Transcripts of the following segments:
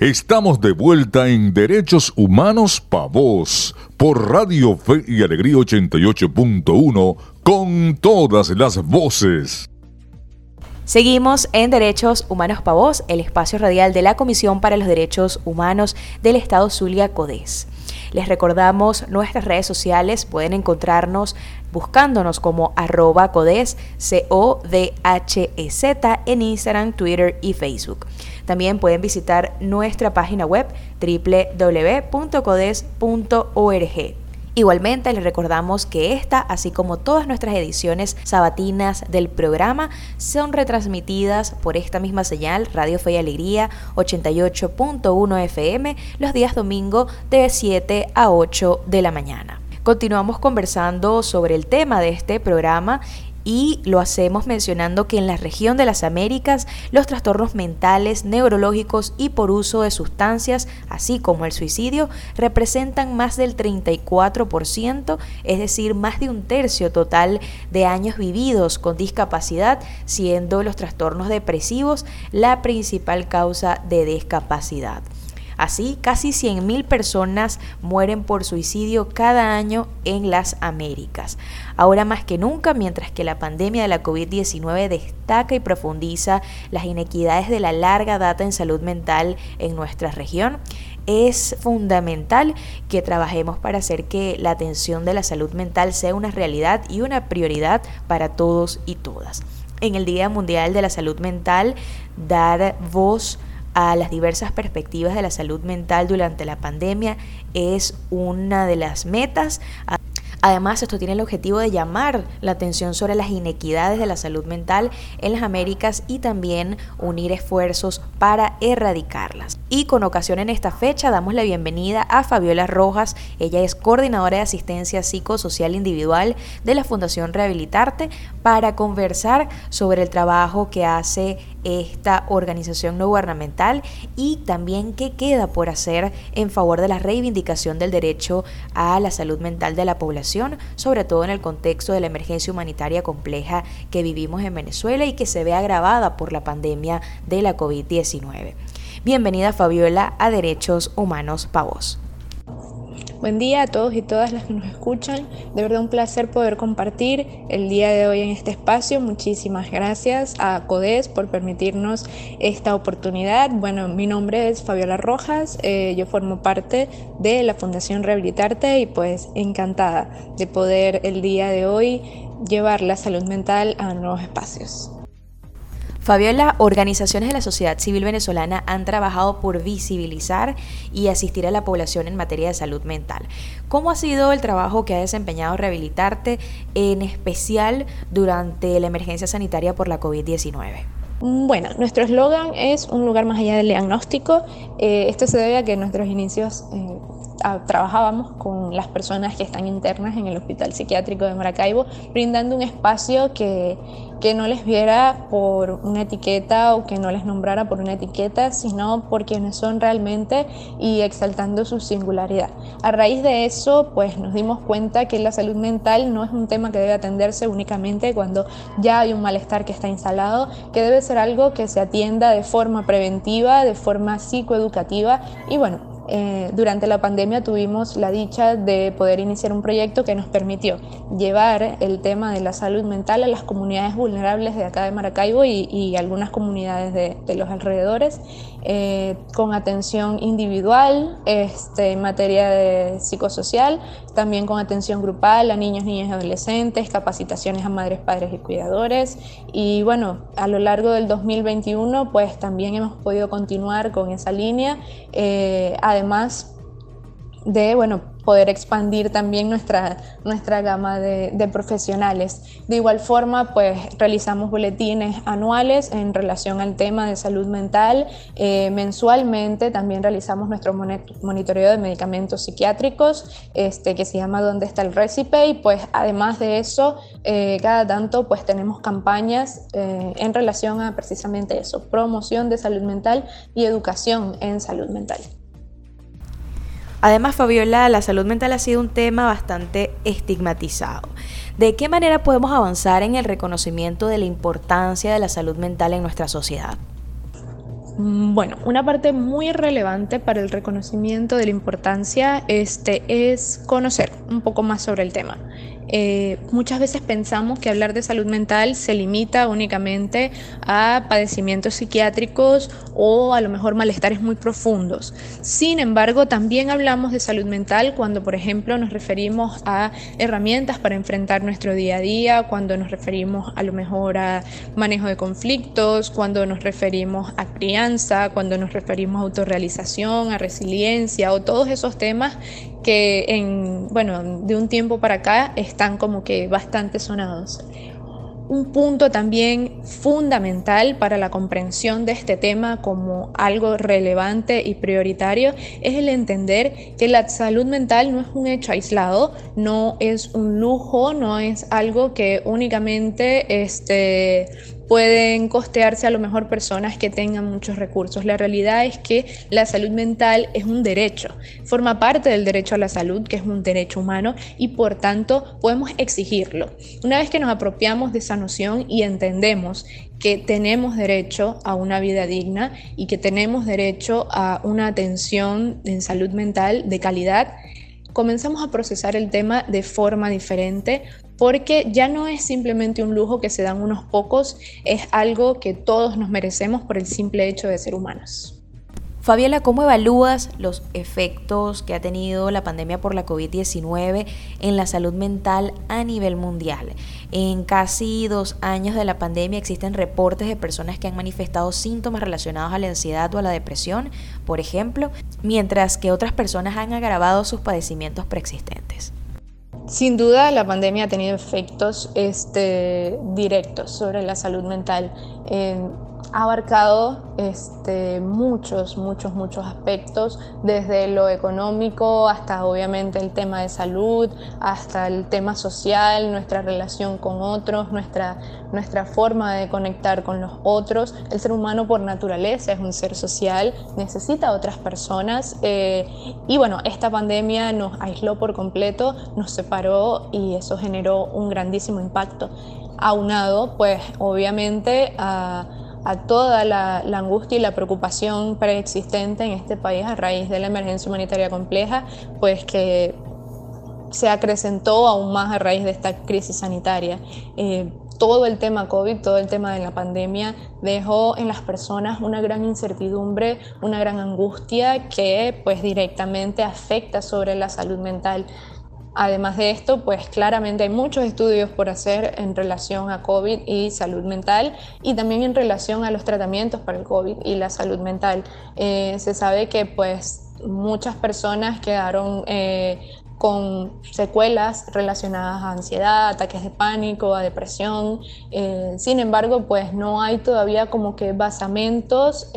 Estamos de vuelta en Derechos Humanos Pa' Vos por Radio Fe y Alegría 88.1 con todas las voces. Seguimos en Derechos Humanos Pa' Vos, el espacio radial de la Comisión para los Derechos Humanos del Estado Zulia Codés. Les recordamos nuestras redes sociales, pueden encontrarnos buscándonos como arroba codes, C-O-D-H-E-Z en Instagram, Twitter y Facebook. También pueden visitar nuestra página web www.codes.org. Igualmente les recordamos que esta, así como todas nuestras ediciones sabatinas del programa, son retransmitidas por esta misma señal, Radio Fe y Alegría 88.1 FM, los días domingo de 7 a 8 de la mañana. Continuamos conversando sobre el tema de este programa y lo hacemos mencionando que en la región de las Américas los trastornos mentales, neurológicos y por uso de sustancias, así como el suicidio, representan más del 34%, es decir, más de un tercio total de años vividos con discapacidad, siendo los trastornos depresivos la principal causa de discapacidad. Así, casi 100.000 personas mueren por suicidio cada año en las Américas. Ahora más que nunca, mientras que la pandemia de la COVID-19 destaca y profundiza las inequidades de la larga data en salud mental en nuestra región, es fundamental que trabajemos para hacer que la atención de la salud mental sea una realidad y una prioridad para todos y todas. En el Día Mundial de la Salud Mental, dar voz las diversas perspectivas de la salud mental durante la pandemia es una de las metas. Además, esto tiene el objetivo de llamar la atención sobre las inequidades de la salud mental en las Américas y también unir esfuerzos para erradicarlas. Y con ocasión en esta fecha damos la bienvenida a Fabiola Rojas. Ella es coordinadora de asistencia psicosocial individual de la Fundación Rehabilitarte para conversar sobre el trabajo que hace esta organización no gubernamental y también qué queda por hacer en favor de la reivindicación del derecho a la salud mental de la población, sobre todo en el contexto de la emergencia humanitaria compleja que vivimos en Venezuela y que se ve agravada por la pandemia de la COVID-19. Bienvenida Fabiola a Derechos Humanos Pavos. Buen día a todos y todas las que nos escuchan. De verdad un placer poder compartir el día de hoy en este espacio. Muchísimas gracias a CODES por permitirnos esta oportunidad. Bueno, mi nombre es Fabiola Rojas. Eh, yo formo parte de la Fundación Rehabilitarte y pues encantada de poder el día de hoy llevar la salud mental a nuevos espacios. Fabiola, organizaciones de la sociedad civil venezolana han trabajado por visibilizar y asistir a la población en materia de salud mental. ¿Cómo ha sido el trabajo que ha desempeñado Rehabilitarte, en especial durante la emergencia sanitaria por la COVID-19? Bueno, nuestro eslogan es un lugar más allá del diagnóstico. Eh, esto se debe a que en nuestros inicios eh, trabajábamos con las personas que están internas en el Hospital Psiquiátrico de Maracaibo, brindando un espacio que, que no les viera por una etiqueta o que no les nombrara por una etiqueta, sino por quienes son realmente y exaltando su singularidad. A raíz de eso, pues nos dimos cuenta que la salud mental no es un tema que debe atenderse únicamente cuando ya hay un malestar que está instalado, que debe ser algo que se atienda de forma preventiva, de forma psicoeducativa y bueno, eh, durante la pandemia tuvimos la dicha de poder iniciar un proyecto que nos permitió llevar el tema de la salud mental a las comunidades vulnerables de acá de Maracaibo y, algunas comunidades de, los alrededores, eh, con atención individual, este, en materia de psicosocial, también con atención grupal a niños, niñas y adolescentes, capacitaciones a madres, padres y cuidadores. Y bueno, a lo largo del 2021, pues también hemos podido continuar con esa línea. Eh, además de, bueno, poder expandir también nuestra, nuestra gama de, profesionales. De igual forma, pues realizamos boletines anuales en relación al tema de salud mental. Eh, mensualmente también realizamos nuestro monitoreo de medicamentos psiquiátricos, este, que se llama ¿Dónde está el Recipe? Y pues además de eso, eh, cada tanto pues tenemos campañas eh, en relación a precisamente eso, promoción de salud mental y educación en salud mental. Además, Fabiola, la salud mental ha sido un tema bastante estigmatizado. ¿De qué manera podemos avanzar en el reconocimiento de la importancia de la salud mental en nuestra sociedad? Bueno, una parte muy relevante para el reconocimiento de la importancia este, es conocer un poco más sobre el tema. Eh, muchas veces pensamos que hablar de salud mental se limita únicamente a padecimientos psiquiátricos o a lo mejor malestares muy profundos. Sin embargo, también hablamos de salud mental cuando, por ejemplo, nos referimos a herramientas para enfrentar nuestro día a día, cuando nos referimos a lo mejor a manejo de conflictos, cuando nos referimos a crianza, cuando nos referimos a autorrealización, a resiliencia o todos esos temas que en, bueno, de un tiempo para acá están como que bastante sonados. Un punto también fundamental para la comprensión de este tema como algo relevante y prioritario es el entender que la salud mental no es un hecho aislado, no es un lujo, no es algo que únicamente este, pueden costearse a lo mejor personas que tengan muchos recursos. La realidad es que la salud mental es un derecho, forma parte del derecho a la salud, que es un derecho humano, y por tanto podemos exigirlo. Una vez que nos apropiamos de esa noción y entendemos que tenemos derecho a una vida digna y que tenemos derecho a una atención en salud mental de calidad, comenzamos a procesar el tema de forma diferente porque ya no es simplemente un lujo que se dan unos pocos, es algo que todos nos merecemos por el simple hecho de ser humanos. Fabiola, ¿cómo evalúas los efectos que ha tenido la pandemia por la COVID-19 en la salud mental a nivel mundial? En casi dos años de la pandemia existen reportes de personas que han manifestado síntomas relacionados a la ansiedad o a la depresión, por ejemplo, mientras que otras personas han agravado sus padecimientos preexistentes. Sin duda, la pandemia ha tenido efectos este, directos sobre la salud mental ha abarcado este, muchos, muchos, muchos aspectos, desde lo económico hasta obviamente el tema de salud, hasta el tema social, nuestra relación con otros, nuestra, nuestra forma de conectar con los otros. El ser humano por naturaleza es un ser social, necesita a otras personas eh, y bueno, esta pandemia nos aisló por completo, nos separó y eso generó un grandísimo impacto. Aunado, pues obviamente a a toda la, angustia y la preocupación preexistente en este país a raíz de la emergencia humanitaria compleja, pues que se acrecentó aún más a raíz de esta crisis sanitaria. Eh, todo el tema COVID, todo el tema de la pandemia dejó en las personas una gran incertidumbre, una gran angustia que pues directamente afecta sobre la salud mental. Además de esto, pues claramente hay muchos estudios por hacer en relación a COVID y salud mental y también en relación a los tratamientos para el COVID y la salud mental. Eh, se sabe que pues muchas personas quedaron eh, con secuelas relacionadas a ansiedad, ataques de pánico, a depresión. Eh, sin embargo, pues no hay todavía como que basamentos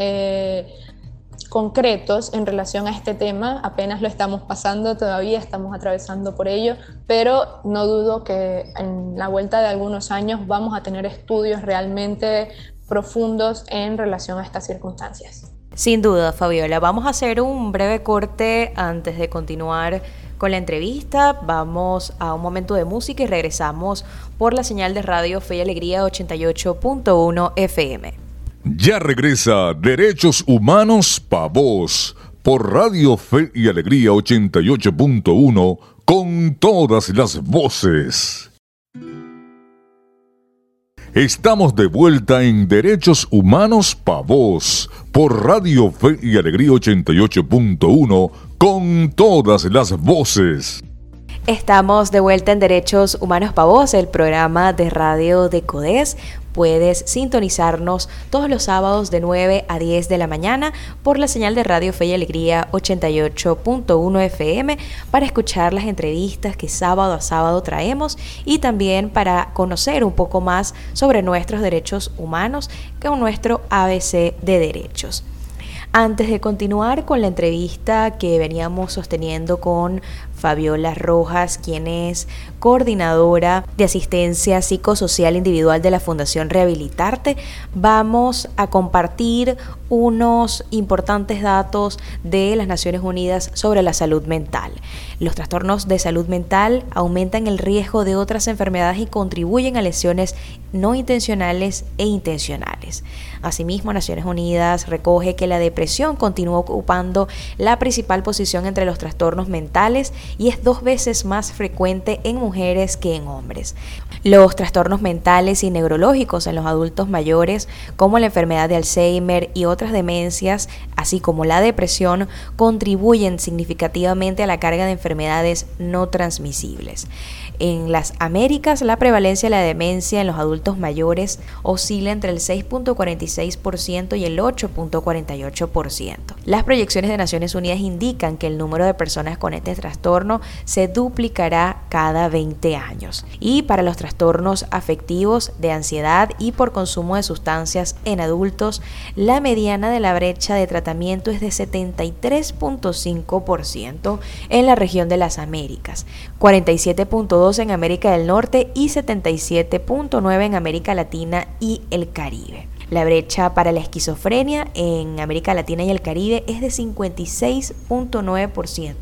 concretos en relación a este tema, apenas lo estamos pasando todavía, estamos atravesando por ello, pero no dudo que en la vuelta de algunos años vamos a tener estudios realmente profundos en relación a estas circunstancias. Sin duda, Fabiola, vamos a hacer un breve corte antes de continuar con la entrevista. Vamos a un momento de música y regresamos por la señal de radio Fe y Alegría 88.1 FM. Ya regresa Derechos Humanos Pa' Vos por Radio Fe y Alegría 88.1 con todas las voces. Estamos de vuelta en Derechos Humanos Pa' Vos por Radio Fe y Alegría 88.1 con todas las voces. Estamos de vuelta en Derechos Humanos Pa' Vos, el programa de radio de CODES puedes sintonizarnos todos los sábados de 9 a 10 de la mañana por la señal de Radio Fe y Alegría 88.1 FM para escuchar las entrevistas que sábado a sábado traemos y también para conocer un poco más sobre nuestros derechos humanos con nuestro ABC de derechos. Antes de continuar con la entrevista que veníamos sosteniendo con Fabiola Rojas, quien es coordinadora de asistencia psicosocial individual de la Fundación Rehabilitarte, vamos a compartir unos importantes datos de las Naciones Unidas sobre la salud mental. Los trastornos de salud mental aumentan el riesgo de otras enfermedades y contribuyen a lesiones no intencionales e intencionales. Asimismo, Naciones Unidas recoge que la depresión continúa ocupando la principal posición entre los trastornos mentales y es dos veces más frecuente en que en hombres. Los trastornos mentales y neurológicos en los adultos mayores, como la enfermedad de Alzheimer y otras demencias, así como la depresión, contribuyen significativamente a la carga de enfermedades no transmisibles. En las Américas, la prevalencia de la demencia en los adultos mayores oscila entre el 6.46% y el 8.48%. Las proyecciones de Naciones Unidas indican que el número de personas con este trastorno se duplicará cada 20 años. Y para los trastornos afectivos de ansiedad y por consumo de sustancias en adultos, la mediana de la brecha de tratamiento es de 73.5% en la región de las Américas, 47.2% en América del Norte y 77.9 en América Latina y el Caribe. La brecha para la esquizofrenia en América Latina y el Caribe es de 56.9%,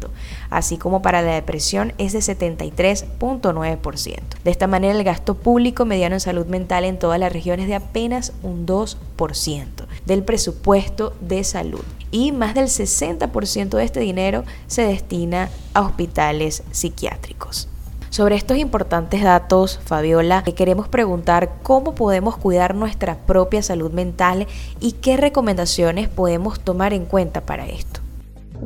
así como para la depresión es de 73.9%. De esta manera, el gasto público mediano en salud mental en todas las regiones es de apenas un 2% del presupuesto de salud y más del 60% de este dinero se destina a hospitales psiquiátricos. Sobre estos importantes datos, Fabiola, queremos preguntar cómo podemos cuidar nuestra propia salud mental y qué recomendaciones podemos tomar en cuenta para esto.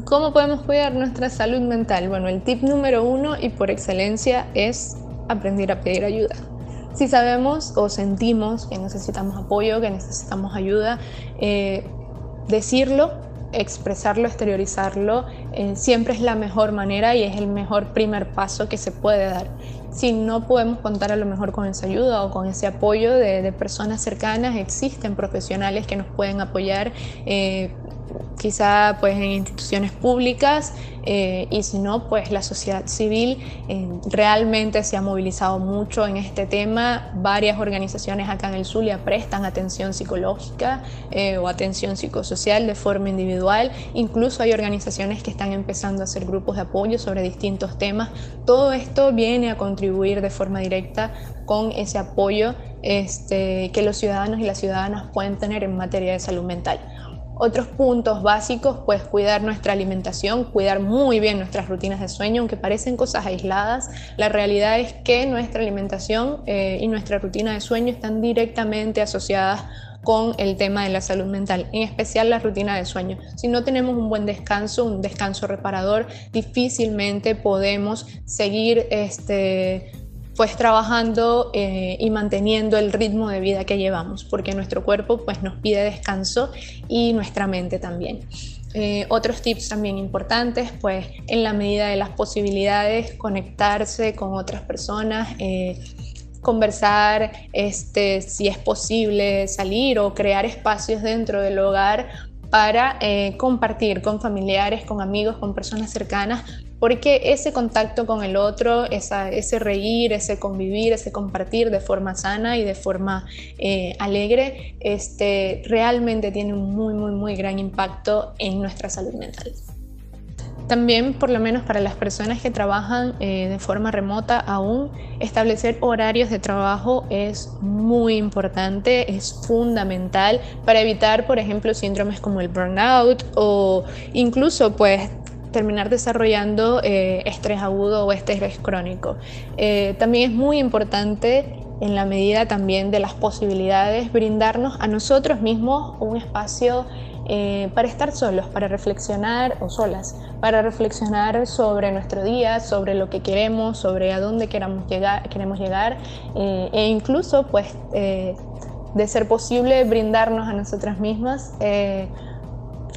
¿Cómo podemos cuidar nuestra salud mental? Bueno, el tip número uno y por excelencia es aprender a pedir ayuda. Si sabemos o sentimos que necesitamos apoyo, que necesitamos ayuda, eh, decirlo expresarlo, exteriorizarlo, eh, siempre es la mejor manera y es el mejor primer paso que se puede dar. Si no podemos contar a lo mejor con esa ayuda o con ese apoyo de, personas cercanas, existen profesionales que nos pueden apoyar. Eh, quizá pues en instituciones públicas eh, y si no pues la sociedad civil eh, realmente se ha movilizado mucho en este tema. Varias organizaciones acá en el Zulia prestan atención psicológica eh, o atención psicosocial de forma individual. Incluso hay organizaciones que están empezando a hacer grupos de apoyo sobre distintos temas. Todo esto viene a contribuir de forma directa con ese apoyo este, que los ciudadanos y las ciudadanas pueden tener en materia de salud mental otros puntos básicos, pues cuidar nuestra alimentación, cuidar muy bien nuestras rutinas de sueño, aunque parecen cosas aisladas, la realidad es que nuestra alimentación eh, y nuestra rutina de sueño están directamente asociadas con el tema de la salud mental, en especial la rutina de sueño. Si no tenemos un buen descanso, un descanso reparador, difícilmente podemos seguir este, pues trabajando eh, y manteniendo el ritmo de vida que llevamos, porque nuestro cuerpo pues nos pide descanso y nuestra mente también. Eh, otros tips también importantes, pues en la medida de las posibilidades, conectarse con otras personas, eh, conversar, este, si es posible salir o crear espacios dentro del hogar para compartir con familiares, con amigos, con personas cercanas porque ese contacto con el otro, ese reír, ese convivir, ese compartir de forma sana y de forma eh, alegre, este, realmente tiene un muy, muy, muy gran impacto en nuestra salud mental. También, por lo menos para las personas que trabajan eh, de forma remota aún, establecer horarios de trabajo es muy importante, es fundamental para evitar, por ejemplo, síndromes como el burnout o incluso pues terminar desarrollando eh, estrés agudo o estrés crónico. Eh, también es muy importante en la medida también de las posibilidades brindarnos a nosotros mismos un espacio eh, para estar solos, para reflexionar o solas, para reflexionar sobre nuestro día, sobre lo que queremos, sobre a dónde queramos llegar, queremos llegar e incluso pues de ser posible brindarnos a nosotras mismas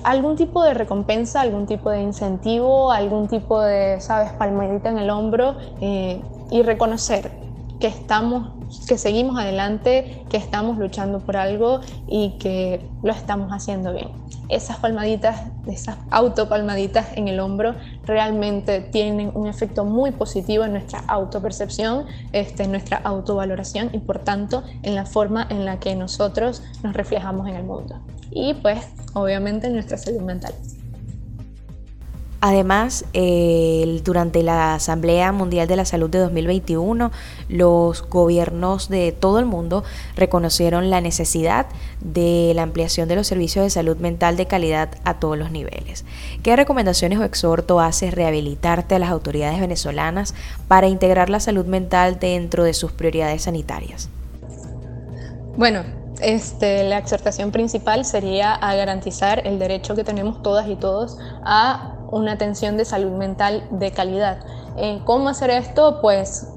algún tipo de recompensa, algún tipo de incentivo, algún tipo de, sabes, palmadita en el hombro eh, y reconocer que estamos, que seguimos adelante, que estamos luchando por algo y que lo estamos haciendo bien. Esas palmaditas, esas autopalmaditas en el hombro realmente tienen un efecto muy positivo en nuestra autopercepción, este, en nuestra autovaloración y por tanto en la forma en la que nosotros nos reflejamos en el mundo. Y pues obviamente en nuestra salud mental. Además, durante la Asamblea Mundial de la Salud de 2021, los gobiernos de todo el mundo reconocieron la necesidad de la ampliación de los servicios de salud mental de calidad a todos los niveles. ¿Qué recomendaciones o exhorto hace rehabilitarte a las autoridades venezolanas para integrar la salud mental dentro de sus prioridades sanitarias? Bueno, este, la exhortación principal sería a garantizar el derecho que tenemos todas y todos a una atención de salud mental de calidad. Eh, ¿Cómo hacer esto? Pues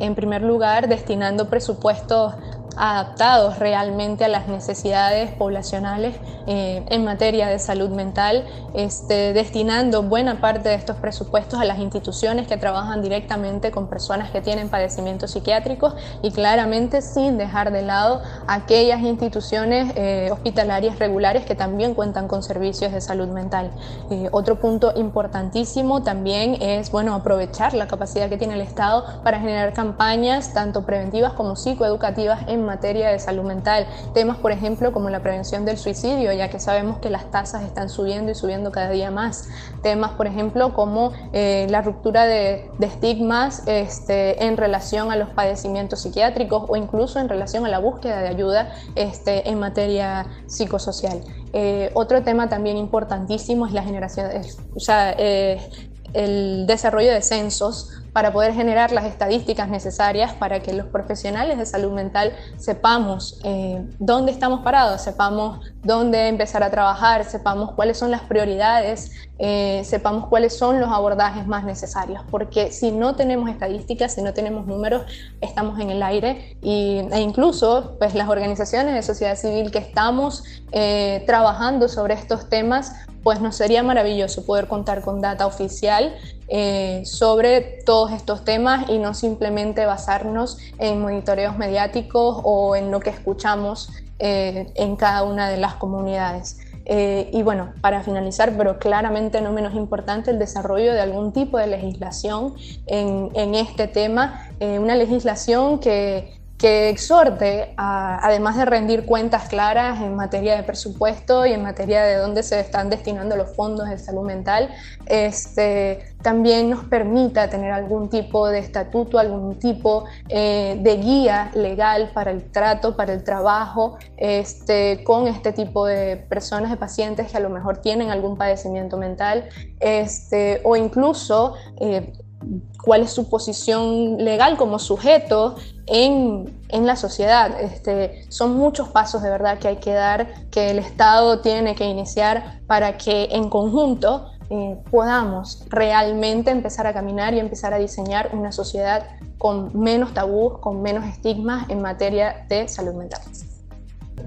en primer lugar destinando presupuestos adaptados realmente a las necesidades poblacionales eh, en materia de salud mental, este, destinando buena parte de estos presupuestos a las instituciones que trabajan directamente con personas que tienen padecimientos psiquiátricos y claramente sin dejar de lado aquellas instituciones eh, hospitalarias regulares que también cuentan con servicios de salud mental. Eh, otro punto importantísimo también es bueno, aprovechar la capacidad que tiene el Estado para generar campañas tanto preventivas como psicoeducativas en materia de salud mental. Temas, por ejemplo, como la prevención del suicidio, ya que sabemos que las tasas están subiendo y subiendo cada día más. Temas, por ejemplo, como eh, la ruptura de, estigmas este, en relación a los padecimientos psiquiátricos o incluso en relación a la búsqueda de ayuda este, en materia psicosocial. Eh, otro tema también importantísimo es la generación, o sea, eh, el desarrollo de censos para poder generar las estadísticas necesarias para que los profesionales de salud mental sepamos eh, dónde estamos parados, sepamos dónde empezar a trabajar, sepamos cuáles son las prioridades, eh, sepamos cuáles son los abordajes más necesarios, porque si no tenemos estadísticas, si no tenemos números, estamos en el aire. Y, e incluso pues, las organizaciones de sociedad civil que estamos eh, trabajando sobre estos temas pues nos sería maravilloso poder contar con data oficial eh, sobre todos estos temas y no simplemente basarnos en monitoreos mediáticos o en lo que escuchamos eh, en cada una de las comunidades. Eh, y bueno, para finalizar, pero claramente no menos importante, el desarrollo de algún tipo de legislación en, en este tema, una legislación que que exhorte, además de rendir cuentas claras en materia de presupuesto y en materia de dónde se están destinando los fondos de salud mental, este, también nos permita tener algún tipo de estatuto, algún tipo eh, de guía legal para el trato, para el trabajo este, con este tipo de personas, de pacientes que a lo mejor tienen algún padecimiento mental, este, o incluso eh, cuál es su posición legal como sujeto en, la sociedad. Este, son muchos pasos de verdad que hay que dar, que el Estado tiene que iniciar para que en conjunto eh, podamos realmente empezar a caminar y empezar a diseñar una sociedad con menos tabús, con menos estigmas en materia de salud mental.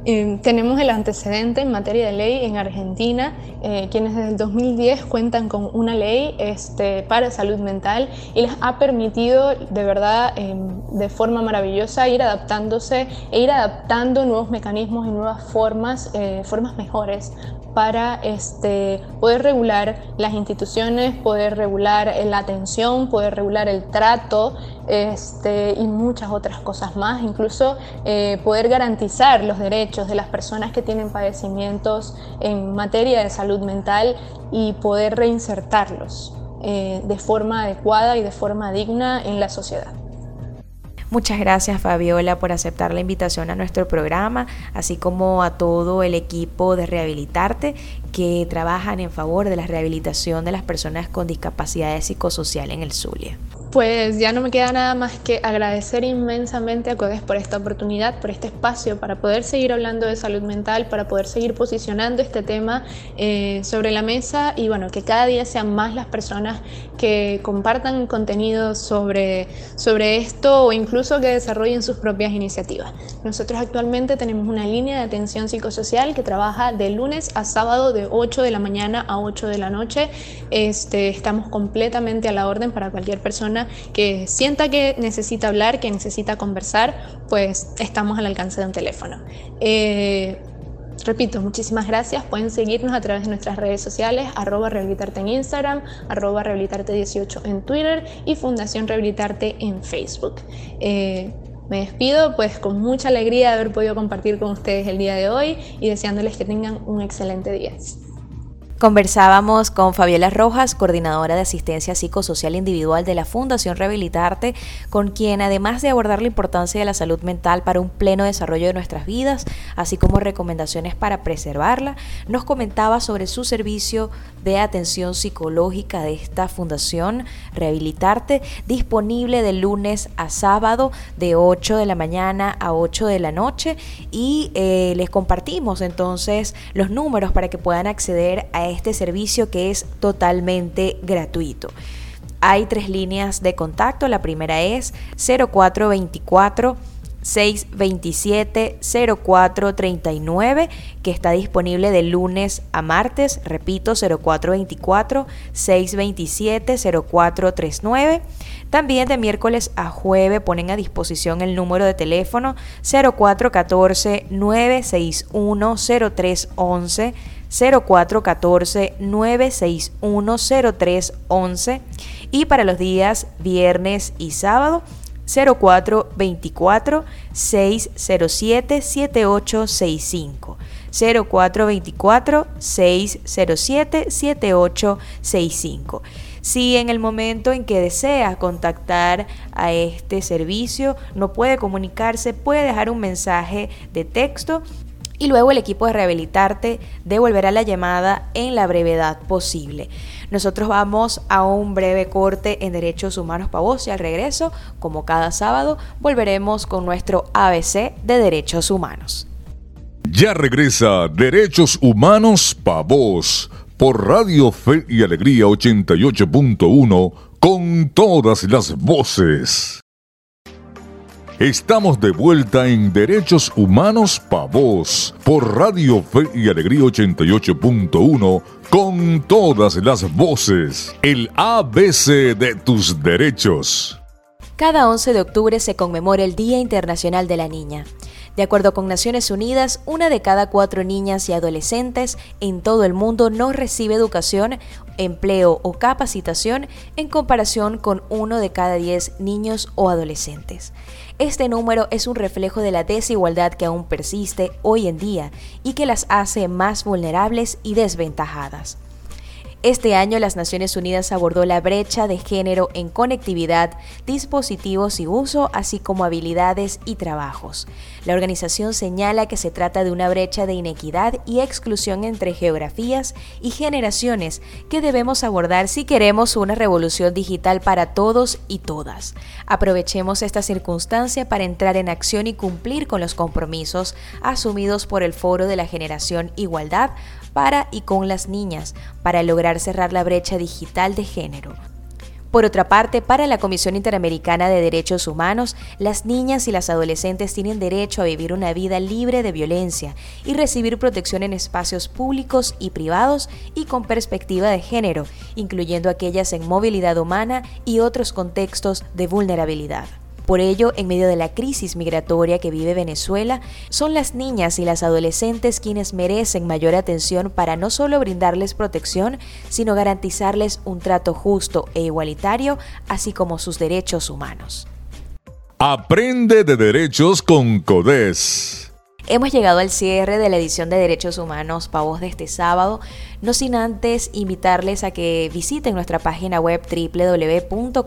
Em, tenemos el antecedente en materia de ley en Argentina, eh, quienes desde el 2010 cuentan con una ley este, para salud mental y les ha permitido de verdad em, de forma maravillosa ir adaptándose e ir adaptando nuevos mecanismos y nuevas formas, eh, formas mejores para este, poder regular las instituciones, poder regular la atención, poder regular el trato este, y muchas otras cosas más, incluso eh, poder garantizar los derechos de las personas que tienen padecimientos en materia de salud mental y poder reinsertarlos eh, de forma adecuada y de forma digna en la sociedad. Muchas gracias Fabiola por aceptar la invitación a nuestro programa, así como a todo el equipo de Rehabilitarte que trabajan en favor de la rehabilitación de las personas con discapacidad psicosocial en el Zulia. Pues ya no me queda nada más que agradecer inmensamente a CODES por esta oportunidad, por este espacio, para poder seguir hablando de salud mental, para poder seguir posicionando este tema eh, sobre la mesa y bueno, que cada día sean más las personas que compartan contenido sobre, sobre esto o incluso que desarrollen sus propias iniciativas. Nosotros actualmente tenemos una línea de atención psicosocial que trabaja de lunes a sábado de 8 de la mañana a 8 de la noche. Este, estamos completamente a la orden para cualquier persona que sienta que necesita hablar, que necesita conversar, pues estamos al alcance de un teléfono. Eh, repito, muchísimas gracias. Pueden seguirnos a través de nuestras redes sociales, arroba rehabilitarte en Instagram, arroba rehabilitarte18 en Twitter y Fundación Rehabilitarte en Facebook. Eh, me despido pues con mucha alegría de haber podido compartir con ustedes el día de hoy y deseándoles que tengan un excelente día. Conversábamos con Fabiola Rojas, coordinadora de asistencia psicosocial individual de la Fundación Rehabilitarte, con quien además de abordar la importancia de la salud mental para un pleno desarrollo de nuestras vidas, así como recomendaciones para preservarla, nos comentaba sobre su servicio de atención psicológica de esta Fundación Rehabilitarte, disponible de lunes a sábado de 8 de la mañana a 8 de la noche y eh, les compartimos entonces los números para que puedan acceder a este servicio que es totalmente gratuito. Hay tres líneas de contacto. La primera es 0424 627 0439 que está disponible de lunes a martes, repito 0424 627 0439. También de miércoles a jueves ponen a disposición el número de teléfono 0414 961 0311 0414-961-0311 y para los días viernes y sábado 0424-607-7865. 0424-607-7865. Si en el momento en que desea contactar a este servicio no puede comunicarse, puede dejar un mensaje de texto y luego el equipo de Rehabilitarte devolverá la llamada en la brevedad posible. Nosotros vamos a un breve corte en Derechos Humanos para vos y al regreso, como cada sábado, volveremos con nuestro ABC de Derechos Humanos. Ya regresa Derechos Humanos para vos por Radio Fe y Alegría 88.1 con todas las voces. Estamos de vuelta en Derechos Humanos Pa' Vos por Radio Fe y Alegría 88.1 con todas las voces. El ABC de tus derechos. Cada 11 de octubre se conmemora el Día Internacional de la Niña. De acuerdo con Naciones Unidas, una de cada cuatro niñas y adolescentes en todo el mundo no recibe educación, empleo o capacitación en comparación con uno de cada diez niños o adolescentes. Este número es un reflejo de la desigualdad que aún persiste hoy en día y que las hace más vulnerables y desventajadas. Este año las Naciones Unidas abordó la brecha de género en conectividad, dispositivos y uso, así como habilidades y trabajos. La organización señala que se trata de una brecha de inequidad y exclusión entre geografías y generaciones que debemos abordar si queremos una revolución digital para todos y todas. Aprovechemos esta circunstancia para entrar en acción y cumplir con los compromisos asumidos por el Foro de la Generación Igualdad para y con las niñas, para lograr cerrar la brecha digital de género. Por otra parte, para la Comisión Interamericana de Derechos Humanos, las niñas y las adolescentes tienen derecho a vivir una vida libre de violencia y recibir protección en espacios públicos y privados y con perspectiva de género, incluyendo aquellas en movilidad humana y otros contextos de vulnerabilidad. Por ello, en medio de la crisis migratoria que vive Venezuela, son las niñas y las adolescentes quienes merecen mayor atención para no solo brindarles protección, sino garantizarles un trato justo e igualitario, así como sus derechos humanos. Aprende de derechos con CODES. Hemos llegado al cierre de la edición de Derechos Humanos Pavos de este sábado, no sin antes invitarles a que visiten nuestra página web www.codes.org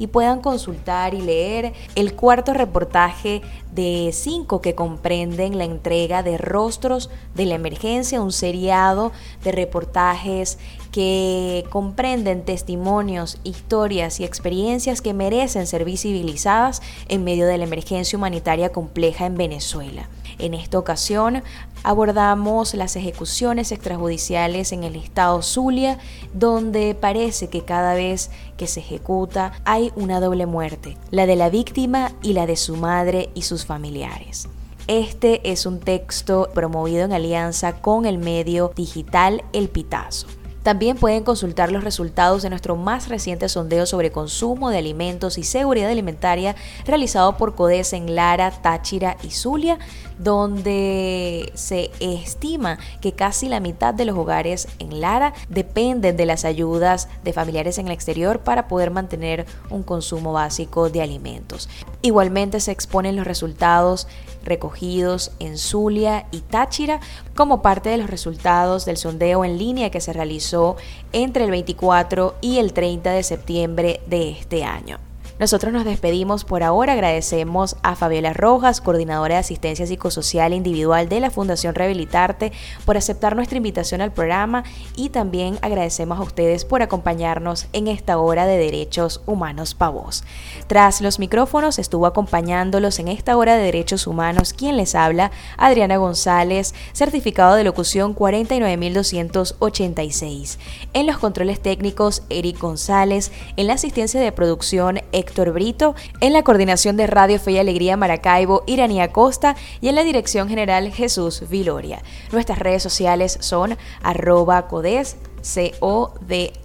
y puedan consultar y leer el cuarto reportaje de cinco que comprenden la entrega de Rostros de la Emergencia, un seriado de reportajes que comprenden testimonios, historias y experiencias que merecen ser visibilizadas en medio de la emergencia humanitaria compleja en Venezuela. En esta ocasión abordamos las ejecuciones extrajudiciales en el estado Zulia, donde parece que cada vez que se ejecuta hay una doble muerte, la de la víctima y la de su madre y sus familiares. Este es un texto promovido en alianza con el medio digital El Pitazo. También pueden consultar los resultados de nuestro más reciente sondeo sobre consumo de alimentos y seguridad alimentaria realizado por CODES en Lara, Táchira y Zulia, donde se estima que casi la mitad de los hogares en Lara dependen de las ayudas de familiares en el exterior para poder mantener un consumo básico de alimentos. Igualmente se exponen los resultados recogidos en Zulia y Táchira como parte de los resultados del sondeo en línea que se realizó entre el 24 y el 30 de septiembre de este año. Nosotros nos despedimos por ahora. Agradecemos a Fabiola Rojas, coordinadora de asistencia psicosocial individual de la Fundación Rehabilitarte, por aceptar nuestra invitación al programa y también agradecemos a ustedes por acompañarnos en esta hora de Derechos Humanos Pavos. Tras los micrófonos estuvo acompañándolos en esta hora de Derechos Humanos quien les habla, Adriana González, certificado de locución 49286. En los controles técnicos, Eric González, en la asistencia de producción, Héctor Brito, en la coordinación de Radio Fe y Alegría Maracaibo, Iranía Costa y en la dirección general Jesús Viloria. Nuestras redes sociales son arroba codes, C-O-D-H-E-Z.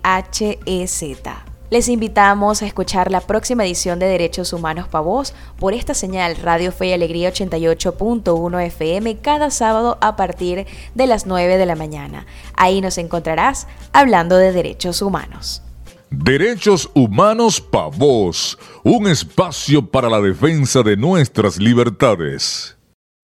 Les invitamos a escuchar la próxima edición de Derechos Humanos para Vos por esta señal Radio Fe y Alegría 88.1 FM cada sábado a partir de las 9 de la mañana. Ahí nos encontrarás hablando de derechos humanos. Derechos Humanos Pa' Vos, un espacio para la defensa de nuestras libertades.